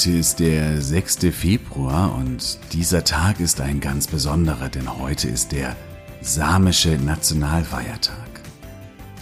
Heute ist der 6. Februar und dieser Tag ist ein ganz besonderer, denn heute ist der samische Nationalfeiertag.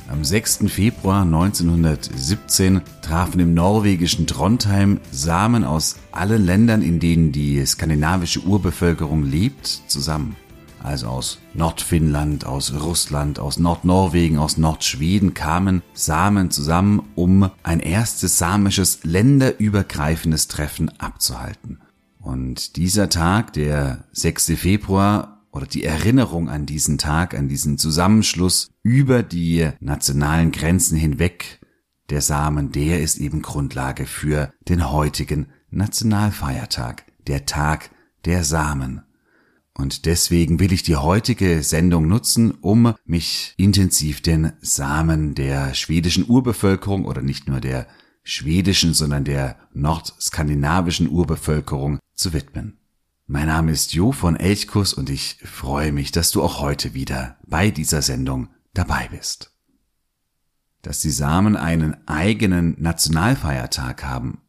Am 6. Februar 1917 trafen im norwegischen Trondheim Samen aus allen Ländern, in denen die skandinavische Urbevölkerung lebt, zusammen also aus Nordfinnland, aus Russland, aus Nordnorwegen, aus Nordschweden kamen Samen zusammen, um ein erstes samisches länderübergreifendes Treffen abzuhalten. Und dieser Tag, der 6. Februar, oder die Erinnerung an diesen Tag, an diesen Zusammenschluss über die nationalen Grenzen hinweg der Samen, der ist eben Grundlage für den heutigen Nationalfeiertag, der Tag der Samen. Und deswegen will ich die heutige Sendung nutzen, um mich intensiv den Samen der schwedischen Urbevölkerung oder nicht nur der schwedischen, sondern der nordskandinavischen Urbevölkerung zu widmen. Mein Name ist Jo von Elchkus und ich freue mich, dass du auch heute wieder bei dieser Sendung dabei bist. Dass die Samen einen eigenen Nationalfeiertag haben,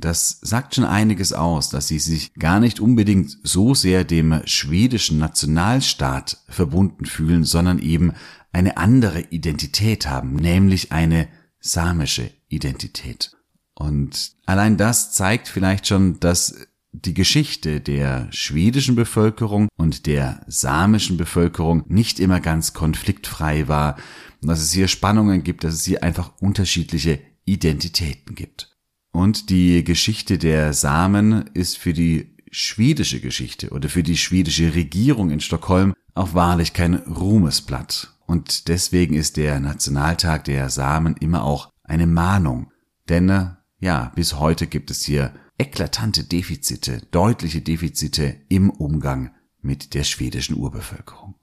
das sagt schon einiges aus, dass sie sich gar nicht unbedingt so sehr dem schwedischen Nationalstaat verbunden fühlen, sondern eben eine andere Identität haben, nämlich eine samische Identität. Und allein das zeigt vielleicht schon, dass die Geschichte der schwedischen Bevölkerung und der samischen Bevölkerung nicht immer ganz konfliktfrei war, dass es hier Spannungen gibt, dass es hier einfach unterschiedliche Identitäten gibt. Und die Geschichte der Samen ist für die schwedische Geschichte oder für die schwedische Regierung in Stockholm auch wahrlich kein Ruhmesblatt. Und deswegen ist der Nationaltag der Samen immer auch eine Mahnung. Denn ja, bis heute gibt es hier eklatante Defizite, deutliche Defizite im Umgang mit der schwedischen Urbevölkerung.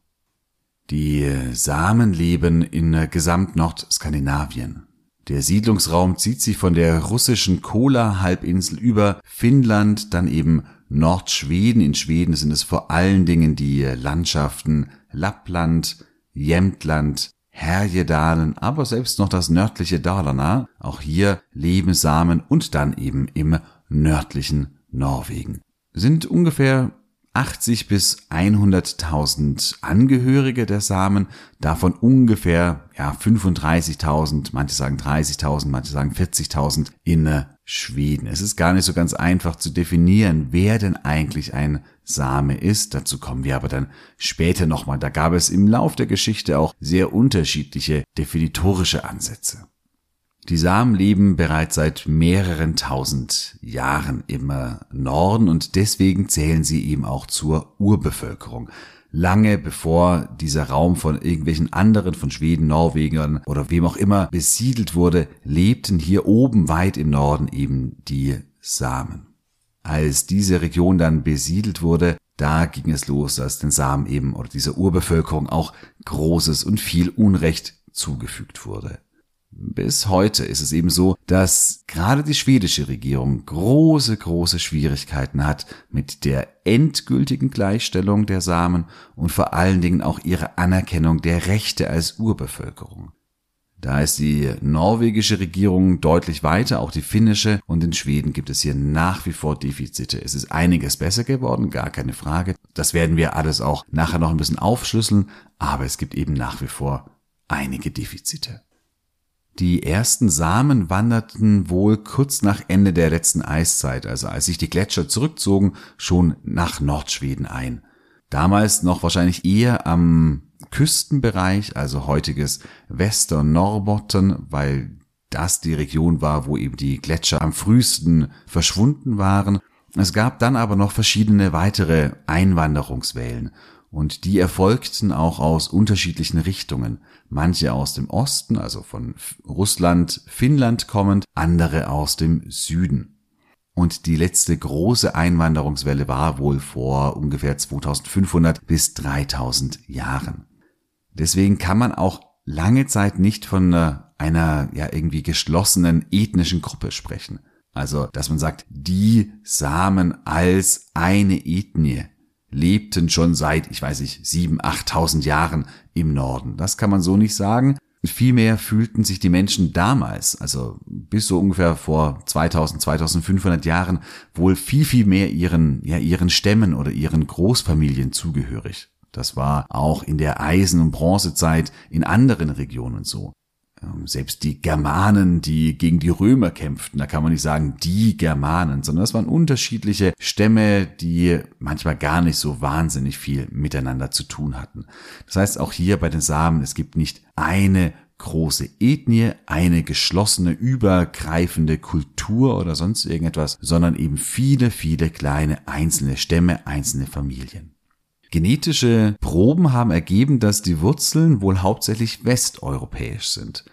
Die Samen leben in gesamt Nordskandinavien. Der Siedlungsraum zieht sich von der russischen Kola-Halbinsel über Finnland, dann eben Nordschweden. In Schweden sind es vor allen Dingen die Landschaften Lappland, Jämtland, Härjedalen, aber selbst noch das nördliche Dalarna. Auch hier leben Samen und dann eben im nördlichen Norwegen. Sind ungefähr 80 bis 100.000 Angehörige der Samen, davon ungefähr ja 35.000, manche sagen 30.000, manche sagen 40.000 in äh, Schweden. Es ist gar nicht so ganz einfach zu definieren, wer denn eigentlich ein Same ist. Dazu kommen wir aber dann später nochmal. Da gab es im Lauf der Geschichte auch sehr unterschiedliche definitorische Ansätze. Die Samen leben bereits seit mehreren tausend Jahren im Norden und deswegen zählen sie eben auch zur Urbevölkerung. Lange bevor dieser Raum von irgendwelchen anderen, von Schweden, Norwegern oder wem auch immer besiedelt wurde, lebten hier oben weit im Norden eben die Samen. Als diese Region dann besiedelt wurde, da ging es los, dass den Samen eben oder dieser Urbevölkerung auch Großes und viel Unrecht zugefügt wurde. Bis heute ist es eben so, dass gerade die schwedische Regierung große, große Schwierigkeiten hat mit der endgültigen Gleichstellung der Samen und vor allen Dingen auch ihre Anerkennung der Rechte als Urbevölkerung. Da ist die norwegische Regierung deutlich weiter, auch die finnische, und in Schweden gibt es hier nach wie vor Defizite. Es ist einiges besser geworden, gar keine Frage. Das werden wir alles auch nachher noch ein bisschen aufschlüsseln, aber es gibt eben nach wie vor einige Defizite. Die ersten Samen wanderten wohl kurz nach Ende der letzten Eiszeit, also als sich die Gletscher zurückzogen, schon nach Nordschweden ein. Damals noch wahrscheinlich eher am Küstenbereich, also heutiges Wester-Norbotten, weil das die Region war, wo eben die Gletscher am frühesten verschwunden waren. Es gab dann aber noch verschiedene weitere Einwanderungswellen und die erfolgten auch aus unterschiedlichen Richtungen. Manche aus dem Osten, also von Russland, Finnland kommend, andere aus dem Süden. und die letzte große Einwanderungswelle war wohl vor ungefähr 2500 bis 3000 Jahren. Deswegen kann man auch lange Zeit nicht von einer ja irgendwie geschlossenen ethnischen Gruppe sprechen. Also, dass man sagt, die Samen als eine Ethnie lebten schon seit, ich weiß nicht, sieben, achttausend Jahren im Norden. Das kann man so nicht sagen. Vielmehr fühlten sich die Menschen damals, also bis so ungefähr vor 2000, 2500 Jahren, wohl viel, viel mehr ihren, ja, ihren Stämmen oder ihren Großfamilien zugehörig. Das war auch in der Eisen- und Bronzezeit in anderen Regionen so. Ähm, selbst die Germanen, die gegen die Römer kämpften, da kann man nicht sagen die Germanen, sondern das waren unterschiedliche Stämme, die manchmal gar nicht so wahnsinnig viel miteinander zu tun hatten. Das heißt auch hier bei den Samen, es gibt nicht eine große Ethnie, eine geschlossene, übergreifende Kultur oder sonst irgendetwas, sondern eben viele, viele kleine einzelne Stämme, einzelne Familien. Genetische Proben haben ergeben, dass die Wurzeln wohl hauptsächlich westeuropäisch sind.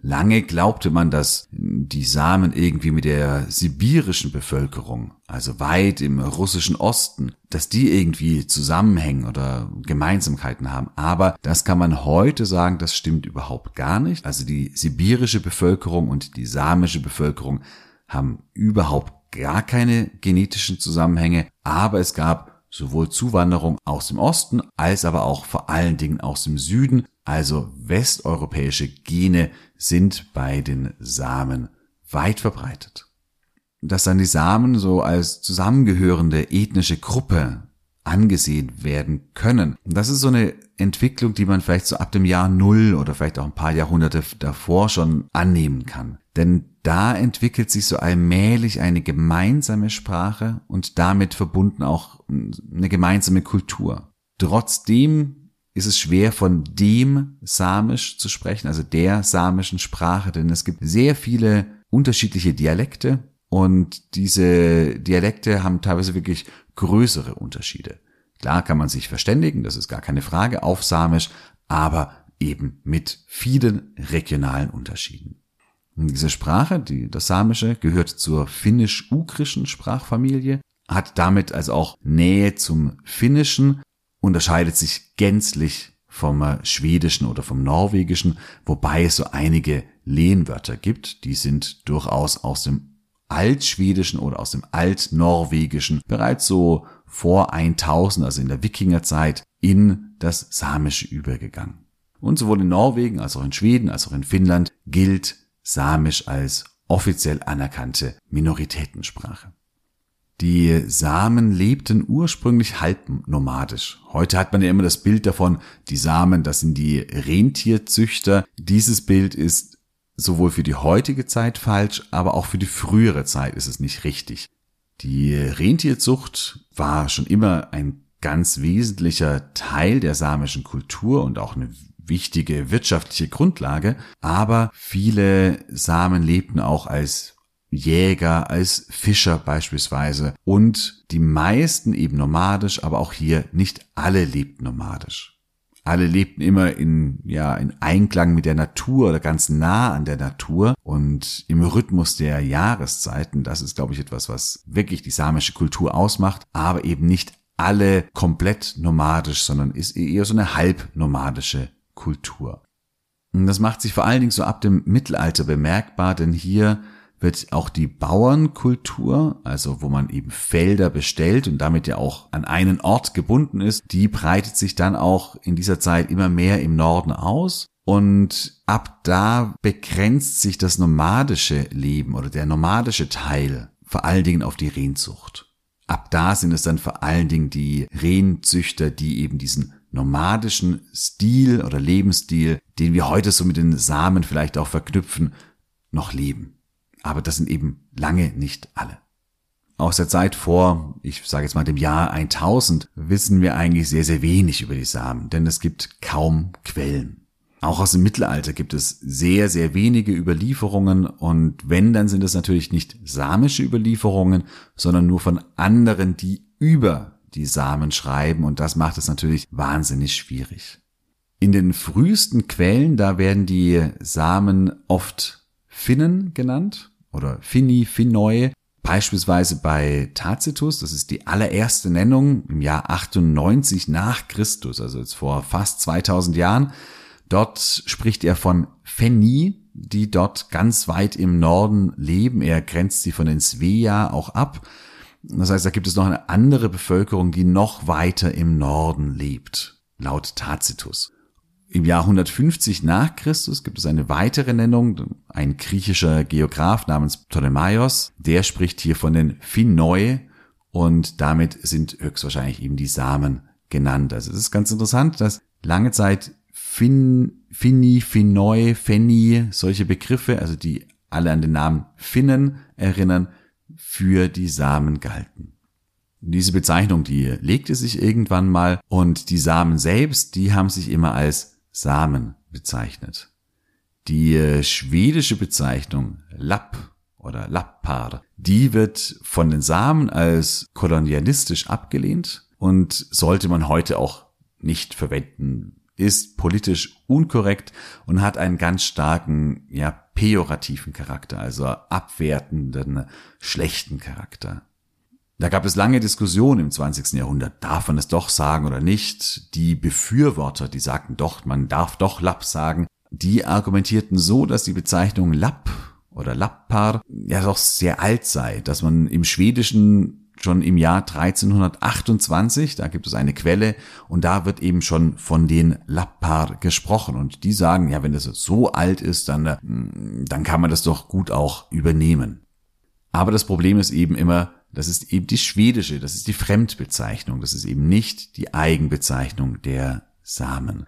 Lange glaubte man, dass die Samen irgendwie mit der sibirischen Bevölkerung, also weit im russischen Osten, dass die irgendwie zusammenhängen oder Gemeinsamkeiten haben. Aber das kann man heute sagen, das stimmt überhaupt gar nicht. Also die sibirische Bevölkerung und die samische Bevölkerung haben überhaupt gar keine genetischen Zusammenhänge. Aber es gab sowohl Zuwanderung aus dem Osten als aber auch vor allen Dingen aus dem Süden, also westeuropäische Gene sind bei den Samen weit verbreitet. Dass dann die Samen so als zusammengehörende ethnische Gruppe angesehen werden können. Das ist so eine Entwicklung, die man vielleicht so ab dem Jahr Null oder vielleicht auch ein paar Jahrhunderte davor schon annehmen kann. Denn da entwickelt sich so allmählich eine gemeinsame Sprache und damit verbunden auch eine gemeinsame Kultur. Trotzdem ist es schwer von dem Samisch zu sprechen, also der samischen Sprache, denn es gibt sehr viele unterschiedliche Dialekte und diese Dialekte haben teilweise wirklich größere Unterschiede. Klar kann man sich verständigen, das ist gar keine Frage, auf Samisch, aber eben mit vielen regionalen Unterschieden. Und diese Sprache, die, das Samische, gehört zur finnisch-ugrischen Sprachfamilie, hat damit also auch Nähe zum Finnischen, unterscheidet sich gänzlich vom äh, Schwedischen oder vom Norwegischen, wobei es so einige Lehnwörter gibt, die sind durchaus aus dem Altschwedischen oder aus dem Altnorwegischen bereits so vor 1000, also in der Wikingerzeit, in das Samische übergegangen. Und sowohl in Norwegen als auch in Schweden als auch in Finnland gilt Samisch als offiziell anerkannte Minoritätensprache. Die Samen lebten ursprünglich halb nomadisch. Heute hat man ja immer das Bild davon, die Samen, das sind die Rentierzüchter. Dieses Bild ist sowohl für die heutige Zeit falsch, aber auch für die frühere Zeit ist es nicht richtig. Die Rentierzucht war schon immer ein ganz wesentlicher Teil der samischen Kultur und auch eine wichtige wirtschaftliche Grundlage, aber viele Samen lebten auch als Jäger, als Fischer beispielsweise und die meisten eben nomadisch, aber auch hier nicht alle lebten nomadisch alle lebten immer in, ja, in Einklang mit der Natur oder ganz nah an der Natur und im Rhythmus der Jahreszeiten. Das ist, glaube ich, etwas, was wirklich die samische Kultur ausmacht, aber eben nicht alle komplett nomadisch, sondern ist eher so eine halbnomadische Kultur. Das macht sich vor allen Dingen so ab dem Mittelalter bemerkbar, denn hier wird auch die Bauernkultur, also wo man eben Felder bestellt und damit ja auch an einen Ort gebunden ist, die breitet sich dann auch in dieser Zeit immer mehr im Norden aus. Und ab da begrenzt sich das nomadische Leben oder der nomadische Teil vor allen Dingen auf die Rehzucht. Ab da sind es dann vor allen Dingen die Rehenzüchter, die eben diesen nomadischen Stil oder Lebensstil, den wir heute so mit den Samen vielleicht auch verknüpfen, noch leben. Aber das sind eben lange nicht alle. Aus der Zeit vor, ich sage jetzt mal dem Jahr 1000, wissen wir eigentlich sehr, sehr wenig über die Samen, denn es gibt kaum Quellen. Auch aus dem Mittelalter gibt es sehr, sehr wenige Überlieferungen und wenn, dann sind es natürlich nicht samische Überlieferungen, sondern nur von anderen, die über die Samen schreiben und das macht es natürlich wahnsinnig schwierig. In den frühesten Quellen, da werden die Samen oft Finnen genannt oder Finni, Finnoi. Beispielsweise bei Tacitus, das ist die allererste Nennung im Jahr 98 nach Christus, also jetzt vor fast 2000 Jahren. Dort spricht er von Fenni, die dort ganz weit im Norden leben. Er grenzt sie von den Svea auch ab. Das heißt, da gibt es noch eine andere Bevölkerung, die noch weiter im Norden lebt, laut Tacitus. Im Jahr 150 nach Christus gibt es eine weitere Nennung, ein griechischer Geograf namens Ptolemaios, der spricht hier von den Finnoi und damit sind höchstwahrscheinlich eben die Samen genannt. Also es ist ganz interessant, dass lange Zeit Fin, Finni, Finnoi, Fenni, solche Begriffe, also die alle an den Namen Finnen erinnern, für die Samen galten. Diese Bezeichnung, die legte sich irgendwann mal und die Samen selbst, die haben sich immer als Samen bezeichnet. Die äh, schwedische Bezeichnung Lapp oder Lappar, die wird von den Samen als kolonialistisch abgelehnt und sollte man heute auch nicht verwenden, ist politisch unkorrekt und hat einen ganz starken, ja, pejorativen Charakter, also abwertenden, schlechten Charakter. Da gab es lange Diskussionen im 20. Jahrhundert, darf man es doch sagen oder nicht. Die Befürworter, die sagten doch, man darf doch Lapp sagen, die argumentierten so, dass die Bezeichnung Lapp oder Lappar ja doch sehr alt sei, dass man im Schwedischen schon im Jahr 1328, da gibt es eine Quelle und da wird eben schon von den Lappar gesprochen und die sagen, ja, wenn das so alt ist, dann, dann kann man das doch gut auch übernehmen. Aber das Problem ist eben immer, das ist eben die schwedische, das ist die Fremdbezeichnung, das ist eben nicht die Eigenbezeichnung der Samen.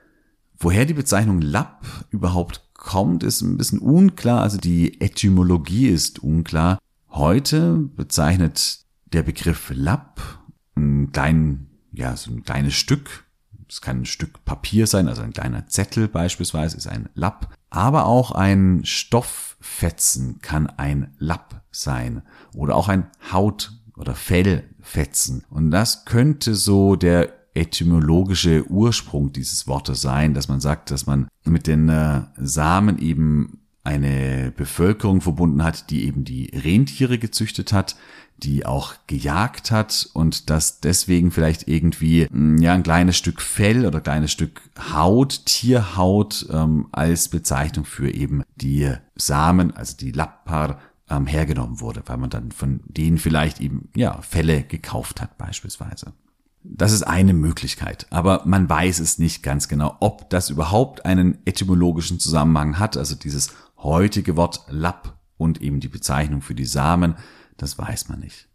Woher die Bezeichnung Lapp überhaupt kommt, ist ein bisschen unklar, also die Etymologie ist unklar. Heute bezeichnet der Begriff Lapp ein klein, ja, so ein kleines Stück, es kann ein Stück Papier sein, also ein kleiner Zettel beispielsweise ist ein Lapp, aber auch ein Stofffetzen kann ein Lapp sein oder auch ein Haut- oder Fellfetzen. Und das könnte so der etymologische Ursprung dieses Wortes sein, dass man sagt, dass man mit den äh, Samen eben eine Bevölkerung verbunden hat, die eben die Rentiere gezüchtet hat, die auch gejagt hat und dass deswegen vielleicht irgendwie hm, ja ein kleines Stück Fell oder kleines Stück Haut, Tierhaut ähm, als Bezeichnung für eben die Samen, also die Lappar ähm, hergenommen wurde, weil man dann von denen vielleicht eben ja Fälle gekauft hat beispielsweise. Das ist eine Möglichkeit, aber man weiß es nicht ganz genau, ob das überhaupt einen etymologischen Zusammenhang hat, also dieses heutige Wort Lapp und eben die Bezeichnung für die Samen, das weiß man nicht.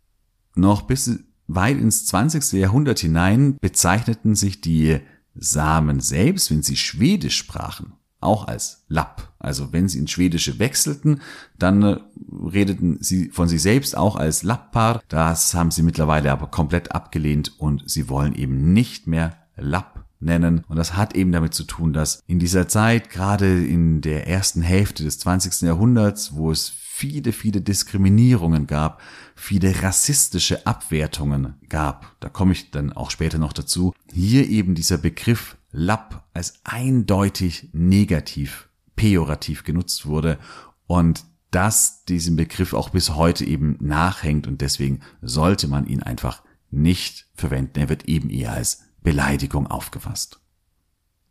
Noch bis weit ins 20. Jahrhundert hinein bezeichneten sich die Samen selbst, wenn sie Schwedisch sprachen, auch als Lapp. Also wenn sie ins Schwedische wechselten, dann äh, redeten sie von sich selbst auch als Lappar. Das haben sie mittlerweile aber komplett abgelehnt und sie wollen eben nicht mehr Lapp nennen. Und das hat eben damit zu tun, dass in dieser Zeit, gerade in der ersten Hälfte des 20. Jahrhunderts, wo es viele, viele Diskriminierungen gab, viele rassistische Abwertungen gab, da komme ich dann auch später noch dazu, hier eben dieser Begriff Lapp als eindeutig negativ, pejorativ genutzt wurde und dass diesem Begriff auch bis heute eben nachhängt und deswegen sollte man ihn einfach nicht verwenden. Er wird eben eher als Beleidigung aufgefasst.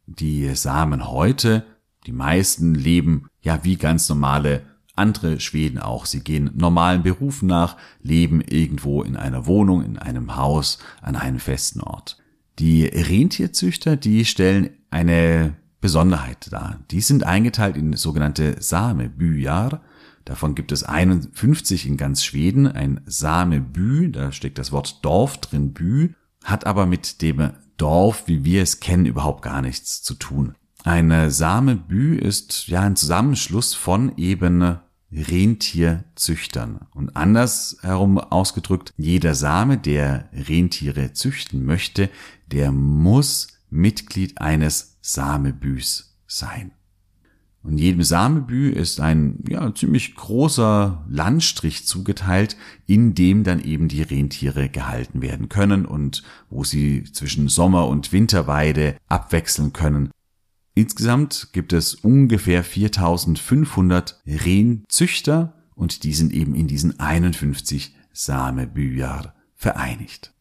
Die Samen heute, die meisten leben ja wie ganz normale andere Schweden auch. Sie gehen normalen Berufen nach, leben irgendwo in einer Wohnung, in einem Haus, an einem festen Ort. Die Rentierzüchter, die stellen eine Besonderheit dar. Die sind eingeteilt in sogenannte Samebyar. Davon gibt es 51 in ganz Schweden. Ein Sameby, da steckt das Wort Dorf drin, Bü, hat aber mit dem Dorf, wie wir es kennen, überhaupt gar nichts zu tun. Eine Samebü ist ja ein Zusammenschluss von eben Rentierzüchtern. Und anders herum ausgedrückt, jeder Same, der Rentiere züchten möchte, der muss Mitglied eines Samebüs sein. Und jedem Samebü ist ein ja, ziemlich großer Landstrich zugeteilt, in dem dann eben die Rentiere gehalten werden können und wo sie zwischen Sommer- und Winterweide abwechseln können. Insgesamt gibt es ungefähr 4500 Rehenzüchter und die sind eben in diesen 51 Samebüjar vereinigt.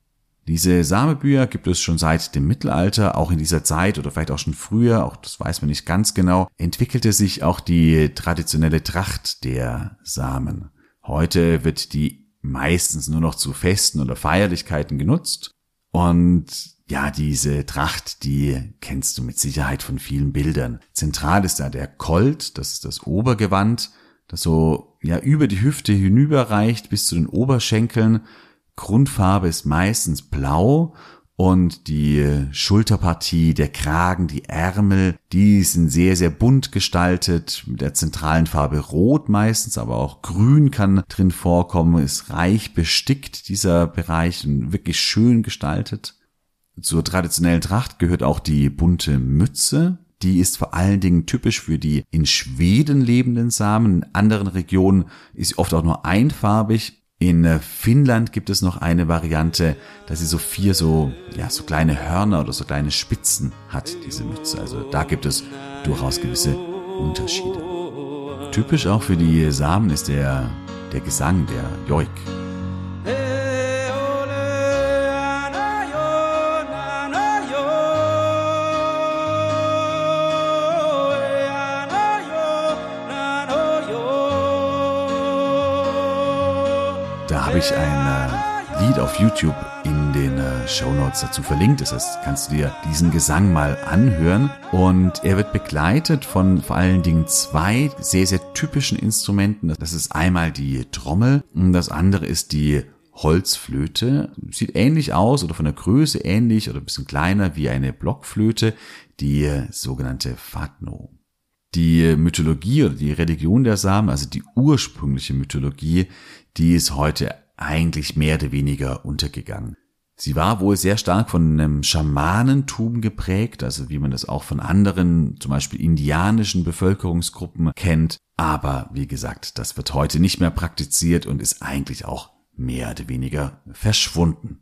Diese Samebücher gibt es schon seit dem Mittelalter, auch in dieser Zeit oder vielleicht auch schon früher, auch das weiß man nicht ganz genau, entwickelte sich auch die traditionelle Tracht der Samen. Heute wird die meistens nur noch zu Festen oder Feierlichkeiten genutzt und ja, diese Tracht, die kennst du mit Sicherheit von vielen Bildern. Zentral ist da der Colt, das ist das Obergewand, das so ja über die Hüfte hinüberreicht bis zu den Oberschenkeln Grundfarbe ist meistens blau und die Schulterpartie, der Kragen, die Ärmel, die sind sehr, sehr bunt gestaltet, mit der zentralen Farbe rot meistens, aber auch grün kann drin vorkommen, ist reich bestickt, dieser Bereich, und wirklich schön gestaltet. Zur traditionellen Tracht gehört auch die bunte Mütze. Die ist vor allen Dingen typisch für die in Schweden lebenden Samen. In anderen Regionen ist sie oft auch nur einfarbig in äh, Finnland gibt es noch eine Variante, dass sie so vier so, ja, so kleine Hörner oder so kleine Spitzen hat, diese Mütze. Also da gibt es durchaus gewisse Unterschiede. Typisch auch für die Samen ist der, der Gesang, der Joik. Da habe ich ein äh, Lied auf YouTube in den äh, Show Notes dazu verlinkt. Das heißt, kannst du dir diesen Gesang mal anhören. Und er wird begleitet von vor allen Dingen zwei sehr, sehr typischen Instrumenten. Das ist einmal die Trommel und das andere ist die Holzflöte. Sieht ähnlich aus oder von der Größe ähnlich oder ein bisschen kleiner wie eine Blockflöte, die sogenannte Fatno. Die Mythologie oder die Religion der Samen, also die ursprüngliche Mythologie, die ist heute eigentlich mehr oder weniger untergegangen. Sie war wohl sehr stark von einem Schamanentum geprägt, also wie man das auch von anderen, zum Beispiel indianischen Bevölkerungsgruppen kennt. Aber wie gesagt, das wird heute nicht mehr praktiziert und ist eigentlich auch mehr oder weniger verschwunden.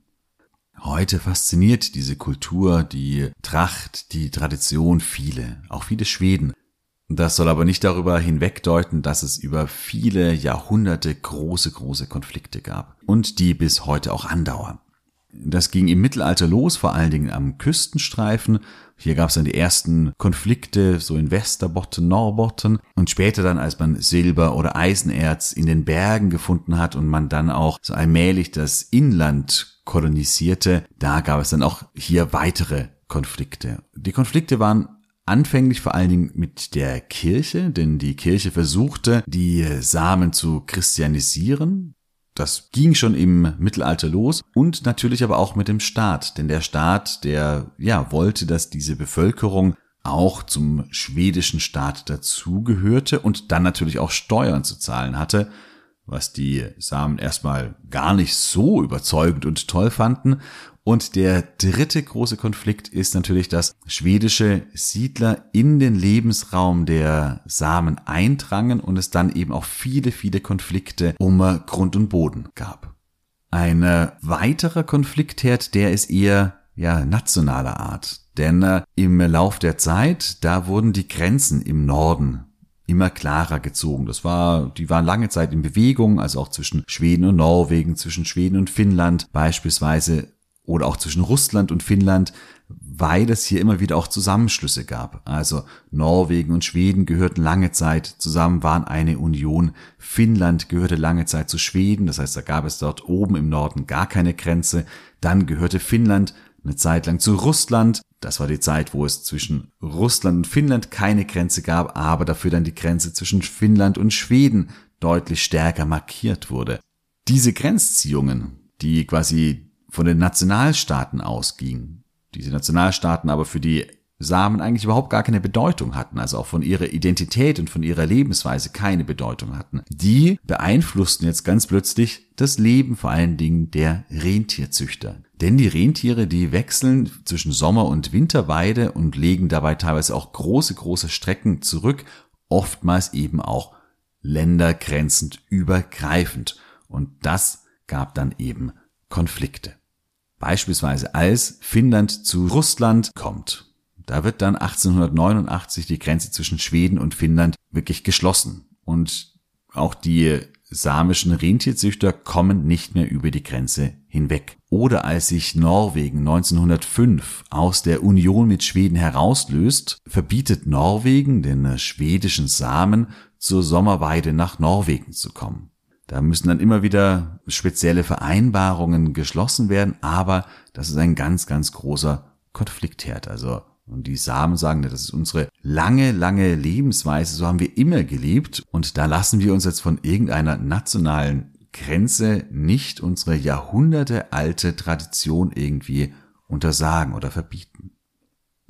Heute fasziniert diese Kultur, die Tracht, die Tradition viele, auch viele Schweden. Das soll aber nicht darüber hinwegdeuten, dass es über viele Jahrhunderte große, große Konflikte gab und die bis heute auch andauern. Das ging im Mittelalter los, vor allen Dingen am Küstenstreifen. Hier gab es dann die ersten Konflikte, so in Westerbotten, Norbotten. Und später dann, als man Silber oder Eisenerz in den Bergen gefunden hat und man dann auch so allmählich das Inland kolonisierte, da gab es dann auch hier weitere Konflikte. Die Konflikte waren Anfänglich vor allen Dingen mit der Kirche, denn die Kirche versuchte, die Samen zu christianisieren. Das ging schon im Mittelalter los und natürlich aber auch mit dem Staat, denn der Staat, der ja wollte, dass diese Bevölkerung auch zum schwedischen Staat dazugehörte und dann natürlich auch Steuern zu zahlen hatte, was die Samen erstmal gar nicht so überzeugend und toll fanden und der dritte große Konflikt ist natürlich, dass schwedische Siedler in den Lebensraum der Samen eindrangen und es dann eben auch viele, viele Konflikte um Grund und Boden gab. Ein weiterer Konfliktherd, der ist eher ja, nationaler Art. Denn äh, im Lauf der Zeit, da wurden die Grenzen im Norden immer klarer gezogen. Das war, die waren lange Zeit in Bewegung, also auch zwischen Schweden und Norwegen, zwischen Schweden und Finnland beispielsweise oder auch zwischen Russland und Finnland, weil es hier immer wieder auch Zusammenschlüsse gab. Also Norwegen und Schweden gehörten lange Zeit zusammen, waren eine Union. Finnland gehörte lange Zeit zu Schweden, das heißt, da gab es dort oben im Norden gar keine Grenze. Dann gehörte Finnland eine Zeit lang zu Russland. Das war die Zeit, wo es zwischen Russland und Finnland keine Grenze gab, aber dafür dann die Grenze zwischen Finnland und Schweden deutlich stärker markiert wurde. Diese Grenzziehungen, die quasi von den Nationalstaaten ausging. Diese Nationalstaaten aber für die Samen eigentlich überhaupt gar keine Bedeutung hatten, also auch von ihrer Identität und von ihrer Lebensweise keine Bedeutung hatten. Die beeinflussten jetzt ganz plötzlich das Leben vor allen Dingen der Rentierzüchter. Denn die Rentiere, die wechseln zwischen Sommer- und Winterweide und legen dabei teilweise auch große, große Strecken zurück, oftmals eben auch ländergrenzend übergreifend. Und das gab dann eben Konflikte. Beispielsweise als Finnland zu Russland kommt. Da wird dann 1889 die Grenze zwischen Schweden und Finnland wirklich geschlossen. Und auch die samischen Rentierzüchter kommen nicht mehr über die Grenze hinweg. Oder als sich Norwegen 1905 aus der Union mit Schweden herauslöst, verbietet Norwegen den schwedischen Samen zur Sommerweide nach Norwegen zu kommen. Da müssen dann immer wieder spezielle Vereinbarungen geschlossen werden, aber das ist ein ganz, ganz großer Konfliktherd. Also und die Samen sagen, das ist unsere lange, lange Lebensweise, so haben wir immer gelebt und da lassen wir uns jetzt von irgendeiner nationalen Grenze nicht unsere jahrhundertealte Tradition irgendwie untersagen oder verbieten.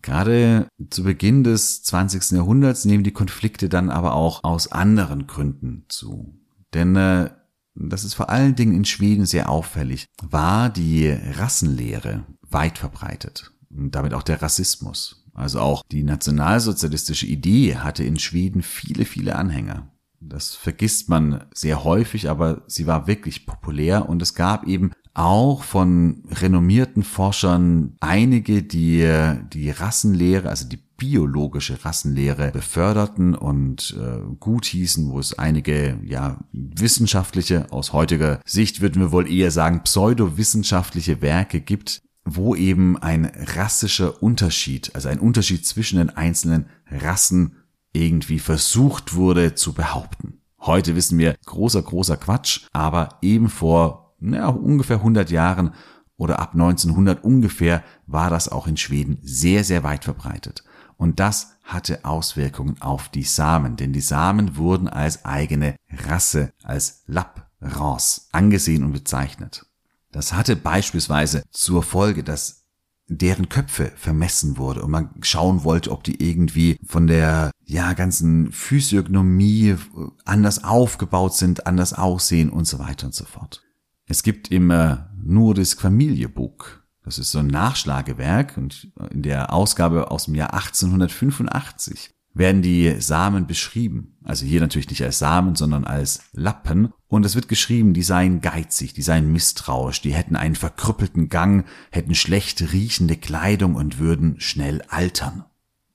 Gerade zu Beginn des 20. Jahrhunderts nehmen die Konflikte dann aber auch aus anderen Gründen zu. Denn äh, das ist vor allen Dingen in Schweden sehr auffällig, war die Rassenlehre weit verbreitet und damit auch der Rassismus. Also auch die nationalsozialistische Idee hatte in Schweden viele, viele Anhänger. Das vergisst man sehr häufig, aber sie war wirklich populär und es gab eben auch von renommierten Forschern einige, die die Rassenlehre, also die biologische Rassenlehre beförderten und äh, gut hießen, wo es einige ja wissenschaftliche, aus heutiger Sicht würden wir wohl eher sagen pseudowissenschaftliche Werke gibt, wo eben ein rassischer Unterschied, also ein Unterschied zwischen den einzelnen Rassen irgendwie versucht wurde zu behaupten. Heute wissen wir, großer, großer Quatsch, aber eben vor ja, ungefähr 100 Jahren oder ab 1900 ungefähr war das auch in Schweden sehr, sehr weit verbreitet. Und das hatte Auswirkungen auf die Samen, denn die Samen wurden als eigene Rasse, als Lapprance angesehen und bezeichnet. Das hatte beispielsweise zur Folge, dass deren Köpfe vermessen wurde und man schauen wollte, ob die irgendwie von der ja ganzen Physiognomie anders aufgebaut sind, anders aussehen und so weiter und so fort. Es gibt im äh, Nordisk Familiebuch das ist so ein Nachschlagewerk und in der Ausgabe aus dem Jahr 1885 werden die Samen beschrieben. Also hier natürlich nicht als Samen, sondern als Lappen. Und es wird geschrieben, die seien geizig, die seien misstrauisch, die hätten einen verkrüppelten Gang, hätten schlecht riechende Kleidung und würden schnell altern.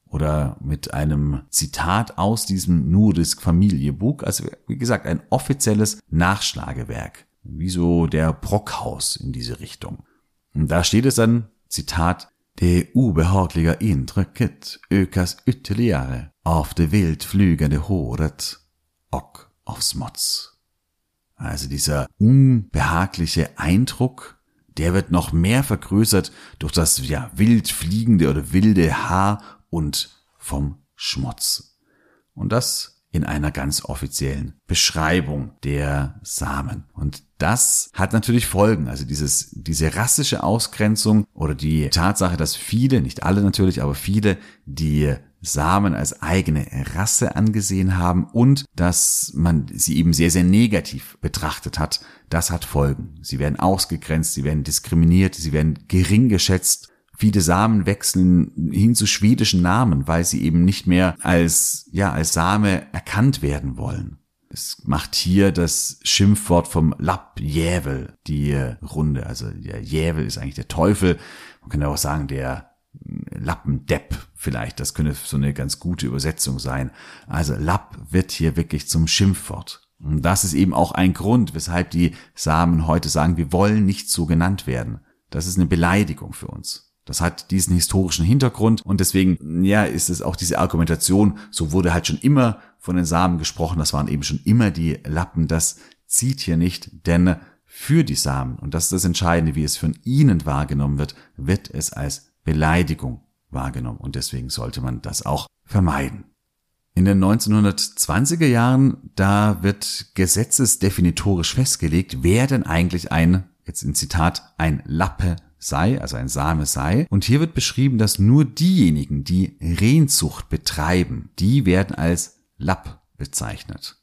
Oder mit einem Zitat aus diesem Nordisk Familiebuch, also wie gesagt, ein offizielles Nachschlagewerk. Wie so der Brockhaus in diese Richtung. Und da steht es dann, Zitat, Det obehagliga intrycket ökas ytterligare av det vilt flygande håret och av smuts. Also dieser unbehagliche Eindruck, der wird noch mehr vergrößert durch das ja wild fliegende oder wilde Haar und vom Schmutz. Und das in einer ganz offiziellen Beschreibung der Samen. Und das hat natürlich Folgen. Also dieses, diese rassische Ausgrenzung oder die Tatsache, dass viele, nicht alle natürlich, aber viele, die Samen als eigene Rasse angesehen haben und dass man sie eben sehr, sehr negativ betrachtet hat, das hat Folgen. Sie werden ausgegrenzt, sie werden diskriminiert, sie werden gering geschätzt Viele Samen wechseln hin zu schwedischen Namen, weil sie eben nicht mehr als, ja, als Same erkannt werden wollen. Es macht hier das Schimpfwort vom Lappjävel die Runde. Also der Jävel ist eigentlich der Teufel. Man kann auch sagen, der Lappendepp vielleicht. Das könnte so eine ganz gute Übersetzung sein. Also Lapp wird hier wirklich zum Schimpfwort. Und das ist eben auch ein Grund, weshalb die Samen heute sagen, wir wollen nicht so genannt werden. Das ist eine Beleidigung für uns. Das hat diesen historischen Hintergrund und deswegen, ja, ist es auch diese Argumentation, so wurde halt schon immer von den Samen gesprochen, das waren eben schon immer die Lappen, das zieht hier nicht, denn für die Samen, und das ist das Entscheidende, wie es von ihnen wahrgenommen wird, wird es als Beleidigung wahrgenommen und deswegen sollte man das auch vermeiden. In den 1920er Jahren, da wird gesetzesdefinitorisch festgelegt, wer denn eigentlich ein, jetzt in Zitat, ein Lappe sei, also ein Same sei. Und hier wird beschrieben, dass nur diejenigen, die Rehzucht betreiben, die werden als Lapp bezeichnet.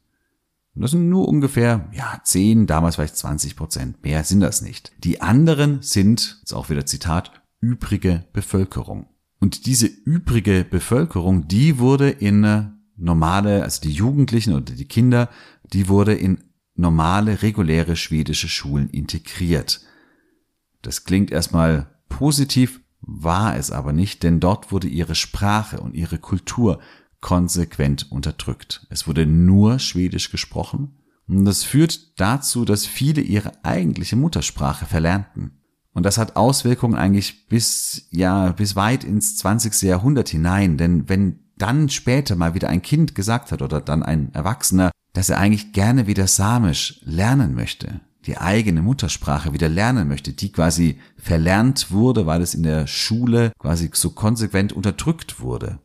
Und das sind nur ungefähr, ja, 10, damals vielleicht 20 Prozent. Mehr sind das nicht. Die anderen sind, jetzt auch wieder Zitat, übrige Bevölkerung. Und diese übrige Bevölkerung, die wurde in äh, normale, also die Jugendlichen oder die Kinder, die wurde in normale, reguläre schwedische Schulen integriert. Das klingt erstmal positiv, war es aber nicht, denn dort wurde ihre Sprache und ihre Kultur konsequent unterdrückt. Es wurde nur Schwedisch gesprochen Und das führt dazu, dass viele ihre eigentliche Muttersprache verlernten. Und das hat Auswirkungen eigentlich bis, ja, bis weit ins 20. Jahrhundert hinein. Denn wenn dann später mal wieder ein Kind gesagt hat oder dann ein Erwachsener, dass er eigentlich gerne wieder Samisch lernen möchte, die eigene Muttersprache wieder lernen möchte, die quasi verlernt wurde, weil es in der Schule quasi so konsequent unterdrückt wurde.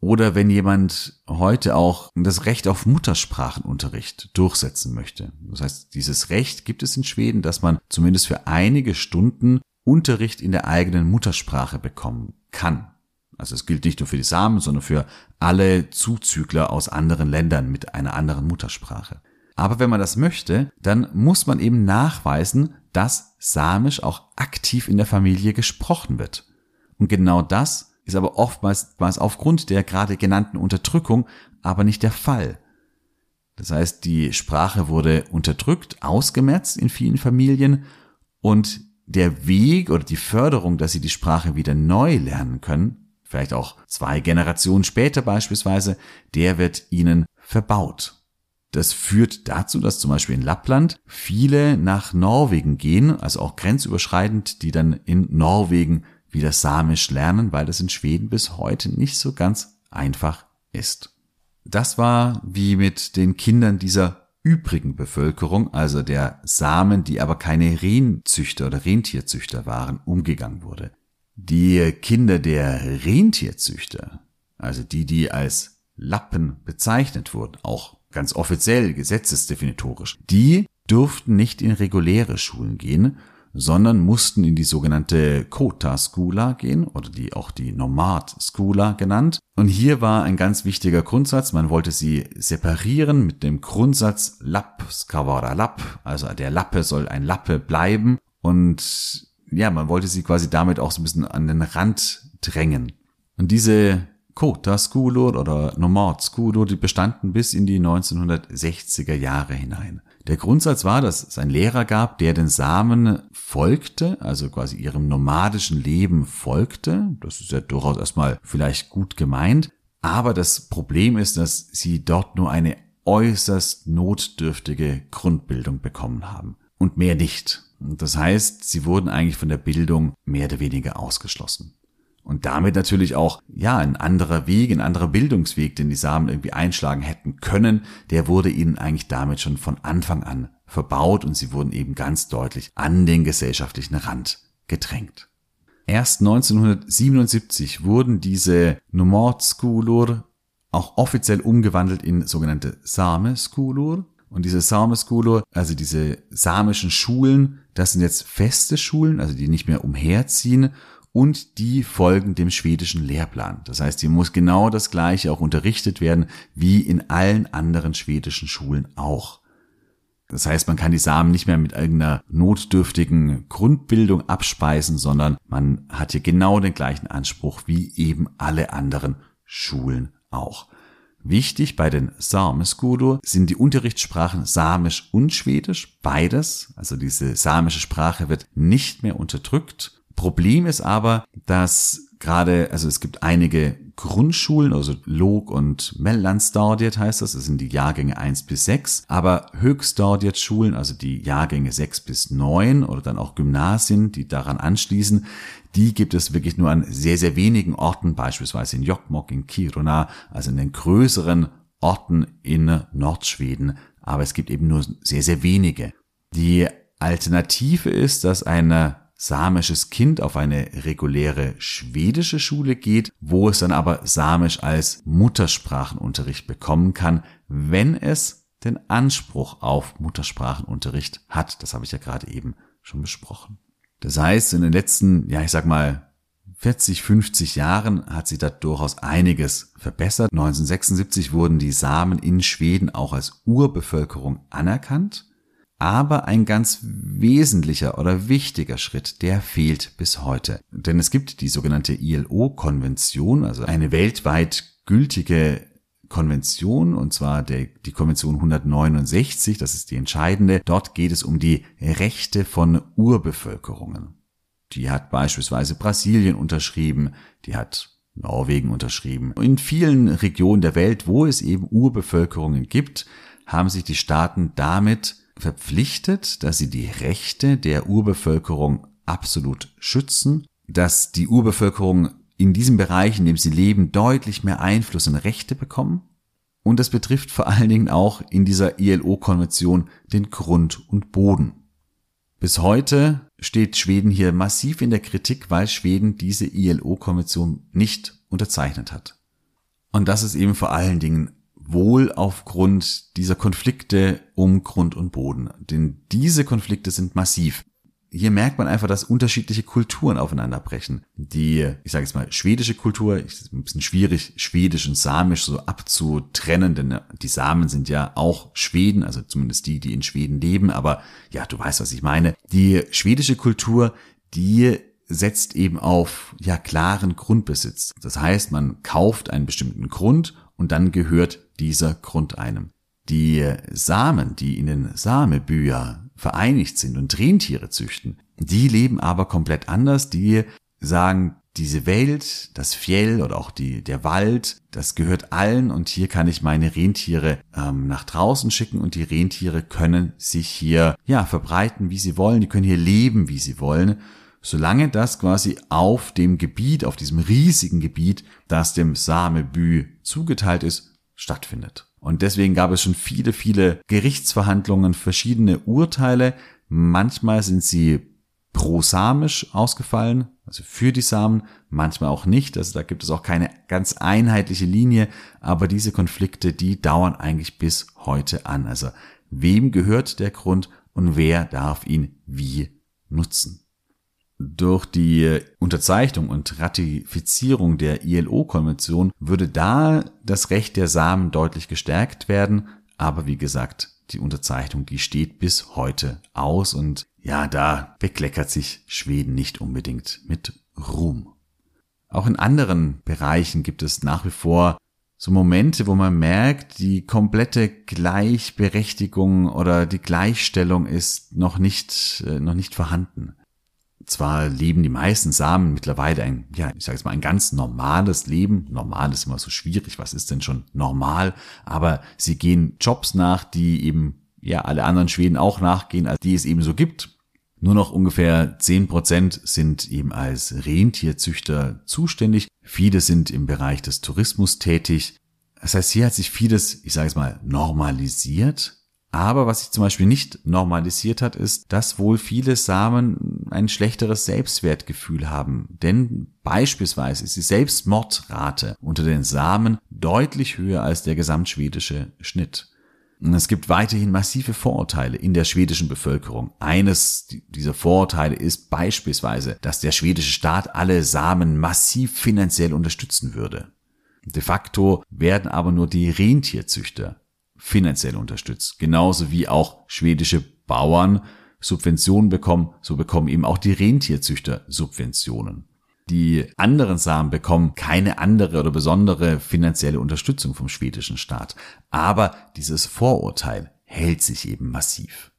Oder wenn jemand heute auch das Recht auf Muttersprachenunterricht durchsetzen möchte. Das heißt, dieses Recht gibt es in Schweden, dass man zumindest für einige Stunden Unterricht in der eigenen Muttersprache bekommen kann. Also es gilt nicht nur für die Samen, sondern für alle Zuzügler aus anderen Ländern mit einer anderen Muttersprache. Aber wenn man das möchte, dann muss man eben nachweisen, dass Samisch auch aktiv in der Familie gesprochen wird. Und genau das ist aber oftmals aufgrund der gerade genannten Unterdrückung aber nicht der Fall. Das heißt, die Sprache wurde unterdrückt, ausgemerzt in vielen Familien und der Weg oder die Förderung, dass sie die Sprache wieder neu lernen können, vielleicht auch zwei Generationen später beispielsweise, der wird ihnen verbaut. Das führt dazu, dass zum Beispiel in Lappland viele nach Norwegen gehen, also auch grenzüberschreitend, die dann in Norwegen wieder Samisch lernen, weil das in Schweden bis heute nicht so ganz einfach ist. Das war wie mit den Kindern dieser übrigen Bevölkerung, also der Samen, die aber keine Rehenzüchter oder Rentierzüchter waren, umgegangen wurde. Die Kinder der Rentierzüchter, also die, die als Lappen bezeichnet wurden, auch ganz offiziell, gesetzesdefinitorisch, die durften nicht in reguläre Schulen gehen, sondern mussten in die sogenannte Kota Skula gehen oder die auch die Nomad Skula genannt. Und hier war ein ganz wichtiger Grundsatz, man wollte sie separieren mit dem Grundsatz Lapp skavara Lapp, also der Lappe soll ein Lappe bleiben und ja, man wollte sie quasi damit auch so ein bisschen an den Rand drängen. Und diese Kota Skulor oder Nomad Skulor, die bestanden bis in die 1960er Jahre hinein. Der Grundsatz war, dass es einen Lehrer gab, der den Samen folgte, also quasi ihrem nomadischen Leben folgte. Das ist ja durchaus erstmal vielleicht gut gemeint. Aber das Problem ist, dass sie dort nur eine äußerst notdürftige Grundbildung bekommen haben. Und mehr nicht. Das heißt, sie wurden eigentlich von der Bildung mehr oder weniger ausgeschlossen. Und damit natürlich auch, ja, ein anderer Weg, ein anderer Bildungsweg, den die Samen irgendwie einschlagen hätten können, der wurde ihnen eigentlich damit schon von Anfang an verbaut und sie wurden eben ganz deutlich an den gesellschaftlichen Rand gedrängt. Erst 1977 wurden diese Nomadskulur auch offiziell umgewandelt in sogenannte Sameskulur. Und diese Sameskulur, also diese samischen Schulen, das sind jetzt feste Schulen, also die nicht mehr umherziehen und die folgen dem schwedischen Lehrplan. Das heißt, hier muss genau das gleiche auch unterrichtet werden wie in allen anderen schwedischen Schulen auch. Das heißt, man kann die Samen nicht mehr mit irgendeiner notdürftigen Grundbildung abspeisen, sondern man hat hier genau den gleichen Anspruch wie eben alle anderen Schulen auch. Wichtig bei den Sameskudur sind die Unterrichtssprachen Samisch und Schwedisch, beides. Also diese samische Sprache wird nicht mehr unterdrückt Problem ist aber, dass gerade, also es gibt einige Grundschulen, also Log und Mellanstadiet heißt das, das sind die Jahrgänge 1 bis 6, aber Höchststadiet Schulen, also die Jahrgänge 6 bis 9 oder dann auch Gymnasien, die daran anschließen, die gibt es wirklich nur an sehr, sehr wenigen Orten, beispielsweise in Jokkmokk, in Kiruna, also in den größeren Orten in Nordschweden, aber es gibt eben nur sehr, sehr wenige. Die Alternative ist, dass eine samisches Kind auf eine reguläre schwedische Schule geht, wo es dann aber samisch als Muttersprachenunterricht bekommen kann, wenn es den Anspruch auf Muttersprachenunterricht hat. Das habe ich ja gerade eben schon besprochen. Das heißt, in den letzten, ja, ich sag mal, 40, 50 Jahren hat sich da durchaus einiges verbessert. 1976 wurden die Samen in Schweden auch als Urbevölkerung anerkannt. Aber ein ganz wesentlicher oder wichtiger Schritt, der fehlt bis heute. Denn es gibt die sogenannte ILO-Konvention, also eine weltweit gültige Konvention, und zwar der, die Konvention 169, das ist die entscheidende. Dort geht es um die Rechte von Urbevölkerungen. Die hat beispielsweise Brasilien unterschrieben, die hat Norwegen unterschrieben. In vielen Regionen der Welt, wo es eben Urbevölkerungen gibt, haben sich die Staaten damit verpflichtet, dass sie die Rechte der Urbevölkerung absolut schützen, dass die Urbevölkerung in diesem Bereich, in dem sie leben, deutlich mehr Einfluss und Rechte bekommen. Und das betrifft vor allen Dingen auch in dieser ILO-Konvention den Grund und Boden. Bis heute steht Schweden hier massiv in der Kritik, weil Schweden diese ILO-Konvention nicht unterzeichnet hat. Und das ist eben vor allen Dingen wohl aufgrund dieser Konflikte um Grund und Boden. Denn diese Konflikte sind massiv hier merkt man einfach, dass unterschiedliche Kulturen aufeinanderbrechen. Die, ich sage jetzt mal, schwedische Kultur, ist ein bisschen schwierig, schwedisch und samisch so abzutrennen, denn die Samen sind ja auch Schweden, also zumindest die, die in Schweden leben, aber ja, du weißt, was ich meine. Die schwedische Kultur, die setzt eben auf, ja, klaren Grundbesitz. Das heißt, man kauft einen bestimmten Grund und dann gehört dieser Grund einem. Die Samen, die in den Samebüja vereinigt sind und Rentiere züchten. Die leben aber komplett anders. Die sagen, diese Welt, das Fjell oder auch die, der Wald, das gehört allen und hier kann ich meine Rentiere ähm, nach draußen schicken und die Rentiere können sich hier ja verbreiten, wie sie wollen, die können hier leben, wie sie wollen, solange das quasi auf dem Gebiet, auf diesem riesigen Gebiet, das dem Samebü zugeteilt ist, stattfindet. Und deswegen gab es schon viele, viele Gerichtsverhandlungen, verschiedene Urteile. Manchmal sind sie prosamisch ausgefallen, also für die Samen, manchmal auch nicht. Also da gibt es auch keine ganz einheitliche Linie, aber diese Konflikte, die dauern eigentlich bis heute an. Also wem gehört der Grund und wer darf ihn wie nutzen? Durch die Unterzeichnung und Ratifizierung der ILO-Konvention würde da das Recht der Samen deutlich gestärkt werden. Aber wie gesagt, die Unterzeichnung, die steht bis heute aus und ja, da bekleckert sich Schweden nicht unbedingt mit Ruhm. Auch in anderen Bereichen gibt es nach wie vor so Momente, wo man merkt, die komplette Gleichberechtigung oder die Gleichstellung ist noch nicht, äh, noch nicht vorhanden. Zwar leben die meisten Samen mittlerweile ein, ja, ich sage jetzt mal ein ganz normales Leben. Normal ist immer so schwierig. Was ist denn schon normal? Aber sie gehen Jobs nach, die eben, ja, alle anderen Schweden auch nachgehen, als die es eben so gibt. Nur noch ungefähr zehn Prozent sind eben als Rentierzüchter zuständig. Viele sind im Bereich des Tourismus tätig. Das heißt, hier hat sich vieles, ich sage es mal, normalisiert. Aber was sich zum Beispiel nicht normalisiert hat, ist, dass wohl viele Samen ein schlechteres Selbstwertgefühl haben. Denn beispielsweise ist die Selbstmordrate unter den Samen deutlich höher als der gesamtschwedische Schnitt. Es gibt weiterhin massive Vorurteile in der schwedischen Bevölkerung. Eines dieser Vorurteile ist beispielsweise, dass der schwedische Staat alle Samen massiv finanziell unterstützen würde. De facto werden aber nur die Rentierzüchter finanziell unterstützt. Genauso wie auch schwedische Bauern Subventionen bekommen, so bekommen eben auch die Rentierzüchter Subventionen. Die anderen Samen bekommen keine andere oder besondere finanzielle Unterstützung vom schwedischen Staat. Aber dieses Vorurteil hält sich eben massiv.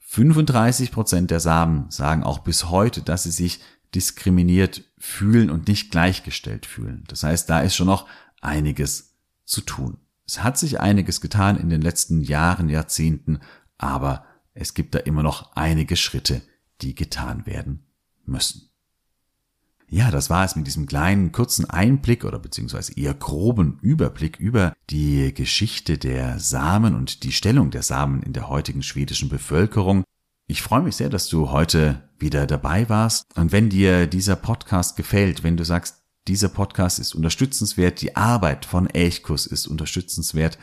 35 Prozent der Samen sagen auch bis heute, dass sie sich diskriminiert fühlen und nicht gleichgestellt fühlen. Das heißt, da ist schon noch einiges zu tun. Es hat sich einiges getan in den letzten Jahren, Jahrzehnten, aber es gibt da immer noch einige Schritte, die getan werden müssen. Ja, das war es mit diesem kleinen kurzen Einblick oder beziehungsweise eher groben Überblick über die Geschichte der Samen und die Stellung der Samen in der heutigen schwedischen Bevölkerung. Ich freue mich sehr, dass du heute wieder dabei warst. Und wenn dir dieser Podcast gefällt, wenn du sagst, dieser Podcast ist unterstützenswert, die Arbeit von Elchkus ist unterstützenswert,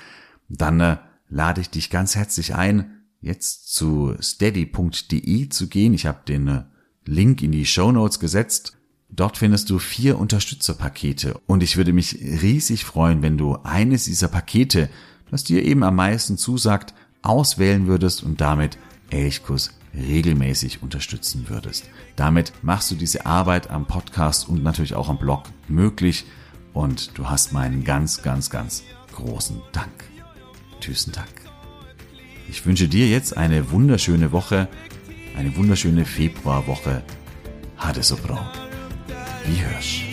dann äh, lade ich dich ganz herzlich ein, jetzt zu steady.de zu gehen. Ich habe den äh, Link in die Show Notes gesetzt. Dort findest du vier Unterstützerpakete und ich würde mich riesig freuen, wenn du eines dieser Pakete, das dir eben am meisten zusagt, auswählen würdest und damit Elchkus regelmäßig unterstützen würdest. Damit machst du diese Arbeit am Podcast und natürlich auch am Blog möglich und du hast meinen ganz, ganz, ganz großen Dank. Tschüssen Dank. Ich wünsche dir jetzt eine wunderschöne Woche, eine wunderschöne Februarwoche. Hade so bra. Wie hörst.